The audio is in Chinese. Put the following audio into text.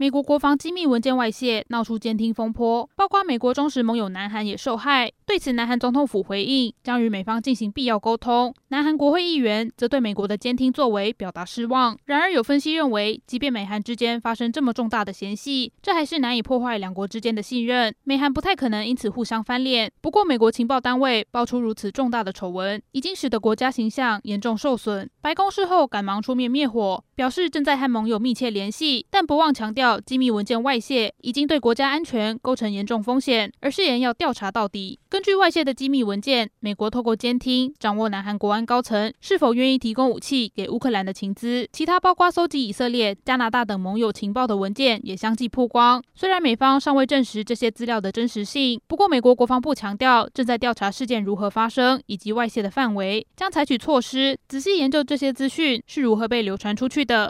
美国国防机密文件外泄，闹出监听风波，包括美国忠实盟友南韩也受害。对此，南韩总统府回应将与美方进行必要沟通。南韩国会议员则对美国的监听作为表达失望。然而，有分析认为，即便美韩之间发生这么重大的嫌隙，这还是难以破坏两国之间的信任。美韩不太可能因此互相翻脸。不过，美国情报单位爆出如此重大的丑闻，已经使得国家形象严重受损。白宫事后赶忙出面灭火，表示正在和盟友密切联系，但不忘强调。机密文件外泄已经对国家安全构成严重风险，而誓言要调查到底。根据外泄的机密文件，美国透过监听掌握南韩国安高层是否愿意提供武器给乌克兰的情资。其他包括搜集以色列、加拿大等盟友情报的文件也相继曝光。虽然美方尚未证实这些资料的真实性，不过美国国防部强调正在调查事件如何发生以及外泄的范围，将采取措施仔细研究这些资讯是如何被流传出去的。